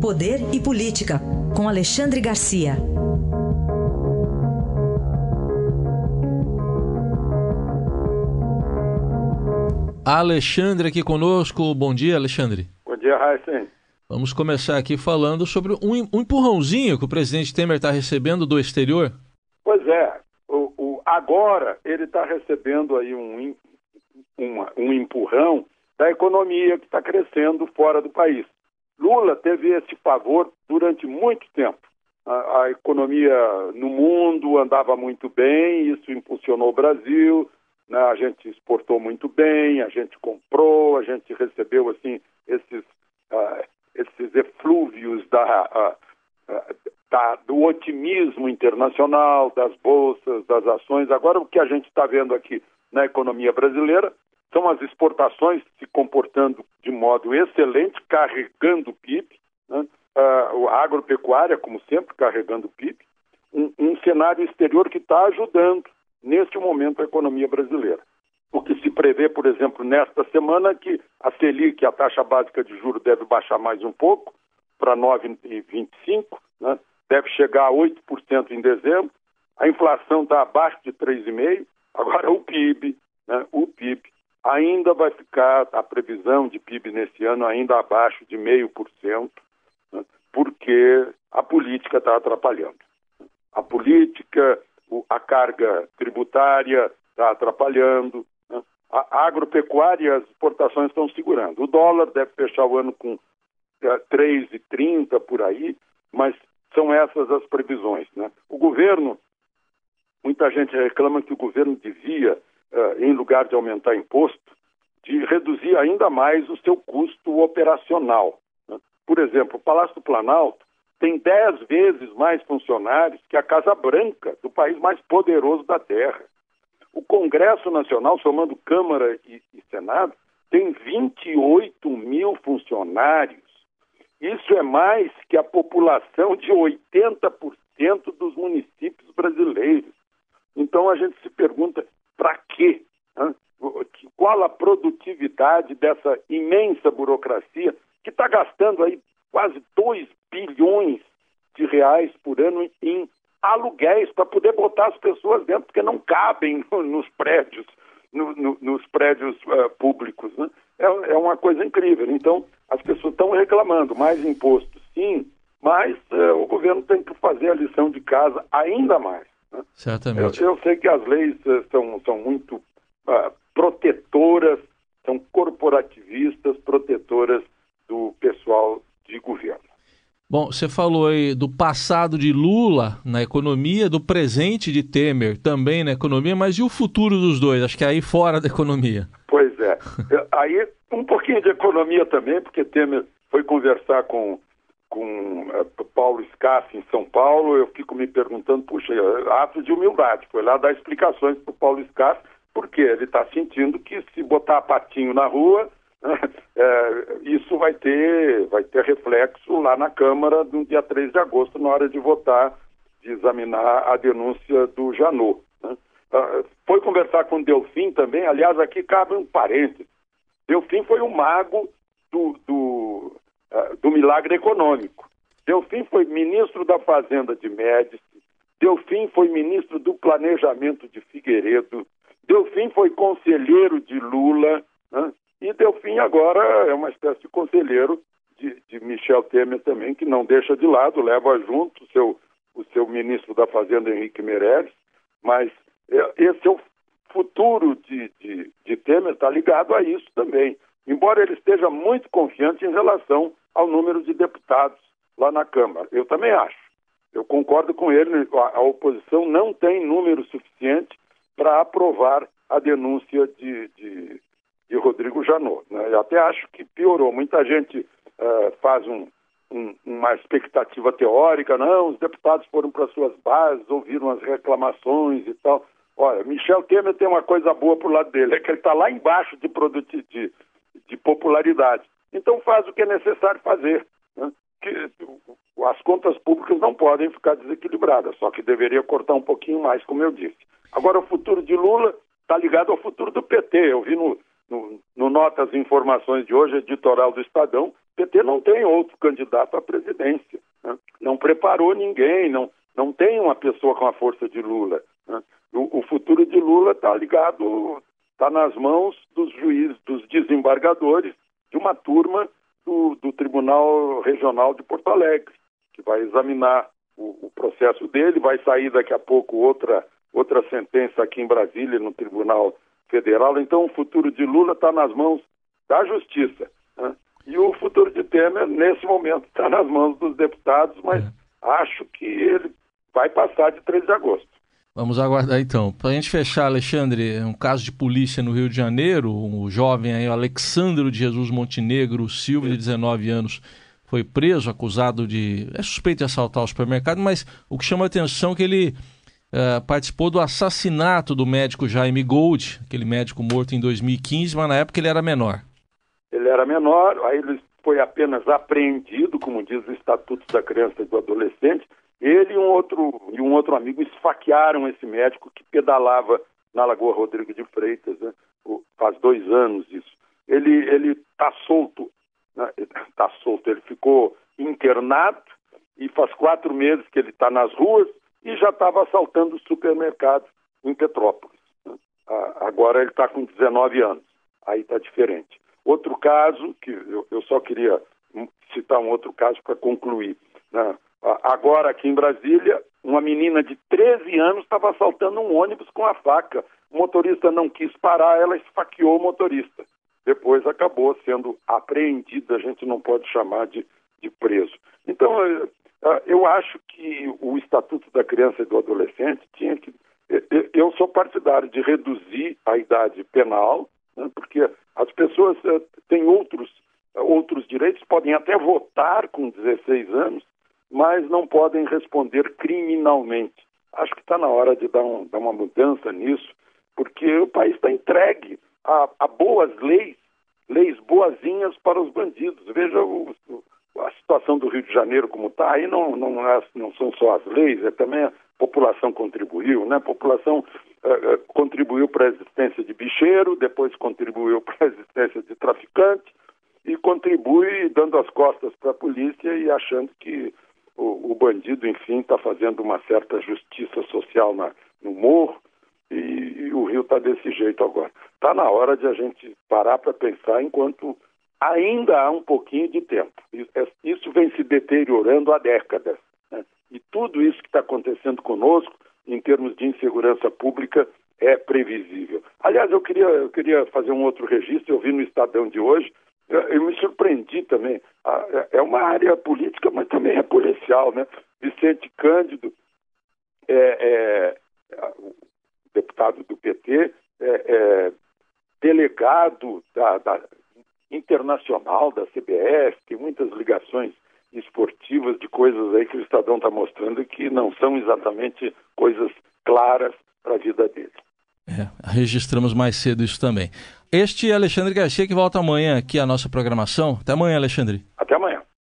Poder e Política, com Alexandre Garcia. Alexandre aqui conosco. Bom dia, Alexandre. Bom dia, Raíssen. Vamos começar aqui falando sobre um, um empurrãozinho que o presidente Temer está recebendo do exterior. Pois é. O, o agora ele está recebendo aí um, uma, um empurrão da economia que está crescendo fora do país. Lula teve esse favor durante muito tempo. A, a, economia no mundo andava muito bem, isso impulsionou o Brasil, né? a gente exportou muito bem, a gente comprou, a gente recebeu assim esses, uh, esses eflúvios da, uh, uh, da, do otimismo internacional, das bolsas, das ações. Agora, o que a gente está vendo aqui na economia brasileira são as exportações se comportando de modo excelente, carregando o PIB, né? a agropecuária, como sempre, carregando o PIB, um, um cenário exterior que está ajudando, neste momento, a economia brasileira. O que se prevê, por exemplo, nesta semana, que a Selic, a taxa básica de juros, deve baixar mais um pouco, para 9,25%, né? deve chegar a 8% em dezembro, a inflação está abaixo de 3,5%, agora o PIB, né? o PIB ainda vai ficar a previsão de PIB nesse ano ainda abaixo de meio por cento, né, porque a política está atrapalhando. A política, a carga tributária está atrapalhando, né, a agropecuária as exportações estão segurando. O dólar deve fechar o ano com é, 3,30 por aí, mas são essas as previsões. Né? O governo, muita gente reclama que o governo devia em lugar de aumentar imposto, de reduzir ainda mais o seu custo operacional. Né? Por exemplo, o Palácio do Planalto tem dez vezes mais funcionários que a Casa Branca, do país mais poderoso da Terra. O Congresso Nacional, somando Câmara e, e Senado, tem 28 mil funcionários. Isso é mais que a população de 80% dos municípios brasileiros. Então a gente se pergunta? Qual a produtividade dessa imensa burocracia que está gastando aí quase 2 bilhões de reais por ano em aluguéis para poder botar as pessoas dentro, porque não cabem nos prédios, no, no, nos prédios uh, públicos. Né? É, é, uma coisa incrível. Então, as pessoas estão reclamando, mais imposto sim, mas uh, o governo tem que fazer a lição de casa ainda mais. Né? Certamente. Eu, eu, sei que as leis uh, são, são muito protetoras, são corporativistas, protetoras do pessoal de governo. Bom, você falou aí do passado de Lula na economia, do presente de Temer também na economia, mas e o futuro dos dois? Acho que é aí fora da economia. Pois é. aí um pouquinho de economia também, porque Temer foi conversar com com uh, Paulo Scaff em São Paulo, eu fico me perguntando, puxa, ato de humildade, foi lá dar explicações para o Paulo Scaff, porque ele está sentindo que se botar patinho na rua, é, isso vai ter, vai ter reflexo lá na Câmara no dia 3 de agosto, na hora de votar, de examinar a denúncia do Janot. Né? Uh, foi conversar com Delfim também, aliás, aqui cabe um parênteses. Delfim foi o mago do, do uh, do milagre econômico. Delfim foi ministro da Fazenda de Médici, Delfim foi ministro do Planejamento de Figueiredo, Delfim foi conselheiro de Lula, né? e Delfim agora é uma espécie de conselheiro de, de, Michel Temer também, que não deixa de lado, leva junto o seu, o seu ministro da Fazenda, Henrique Meirelles, mas é, esse é o futuro de, de, de Temer, está ligado a isso também embora ele esteja muito confiante em relação ao número de deputados lá na Câmara. Eu também acho. Eu concordo com ele, a, oposição não tem número suficiente para aprovar a denúncia de, de, de Rodrigo Janot. Né? Eu até acho que piorou. Muita gente uh, faz um, um, uma expectativa teórica, não, os deputados foram para suas bases, ouviram as reclamações e tal. Olha, Michel Temer tem uma coisa boa para o lado dele, é que ele está lá embaixo de, de, de popularidade. Então faz o que é necessário fazer. Né? Que, as contas públicas não podem ficar desequilibradas, só que deveria cortar um pouquinho mais, como eu disse. Agora, o futuro de Lula está ligado ao futuro do PT. Eu vi no, no, no Notas Informações de hoje, editorial do Estadão, PT não tem outro candidato à presidência. Né? Não preparou ninguém, não, não tem uma pessoa com a força de Lula. Né? O, o, futuro de Lula está ligado, está nas mãos dos juízes, dos desembargadores de uma turma do, do Tribunal Regional de Porto Alegre, que vai examinar o, o, processo dele, vai sair daqui a pouco outra, outra sentença aqui em Brasília, no Tribunal Federal. Então, o futuro de Lula está nas mãos da Justiça. Né? E o futuro de Temer, nesse momento, está nas mãos dos deputados, mas é. acho que ele vai passar de 3 de agosto. Vamos aguardar então. Para a gente fechar, Alexandre, um caso de polícia no Rio de Janeiro, o jovem aí, o Alexandro de Jesus Montenegro Silva, de 19 anos, foi preso, acusado de. é suspeito de assaltar o supermercado, mas o que chama a atenção é que ele uh, participou do assassinato do médico Jaime Gold, aquele médico morto em 2015, mas na época ele era menor. Ele era menor, aí ele foi apenas apreendido, como diz o Estatuto da Criança e do Adolescente. Ele e um outro, e um outro amigo esfaquearam esse médico que pedalava na Lagoa Rodrigo de Freitas, né? faz dois anos isso. Ele está solto está né? solto. Ele ficou internado e faz quatro meses que ele está nas ruas e já estava assaltando supermercados em Petrópolis. Né? Agora ele está com 19 anos. Aí está diferente. Outro caso, que eu, só queria citar um outro caso para concluir. Né? Agora, aqui em Brasília, uma menina de 13 anos estava assaltando um ônibus com a faca. O motorista não quis parar, ela esfaqueou o motorista depois acabou sendo apreendida, a gente não pode chamar de, de preso. Então, eh, eu acho que o Estatuto da Criança e do Adolescente tinha que. Eh, eu sou partidário de reduzir a idade penal, né, porque as pessoas têm outros, outros direitos, podem até votar com 16 anos, mas não podem responder criminalmente. Acho que está na hora de dar, um, dar uma mudança nisso, porque o país está entregue a, a boas leis, leis boazinhas para os bandidos. Veja o, a situação do Rio de Janeiro como está, aí não, não, é, não, são só as leis, é também a população contribuiu, né? A população uh, contribuiu para a existência de bicheiro, depois contribuiu para a existência de traficante e contribui dando as costas para a polícia e achando que o, o bandido, enfim, está fazendo uma certa justiça social na, no morro e, e o Rio está desse jeito agora. Está na hora de a gente parar para pensar enquanto ainda há um pouquinho de tempo. É, isso vem se deteriorando há décadas. Né? E tudo isso que está acontecendo conosco, em termos de insegurança pública, é previsível. Aliás, eu queria, eu queria fazer um outro registro, eu vi no Estadão de hoje, eu me surpreendi também. É uma área política, mas também é policial, né? Vicente Cândido é, é, deputado do PT, é, é, delegado da, da, internacional da CBF, tem muitas ligações esportivas de coisas aí que o Estadão está mostrando que não são exatamente coisas claras para a vida dele. É, registramos mais cedo isso também. Este é Alexandre Garcia que volta amanhã aqui à nossa programação. Até amanhã, Alexandre.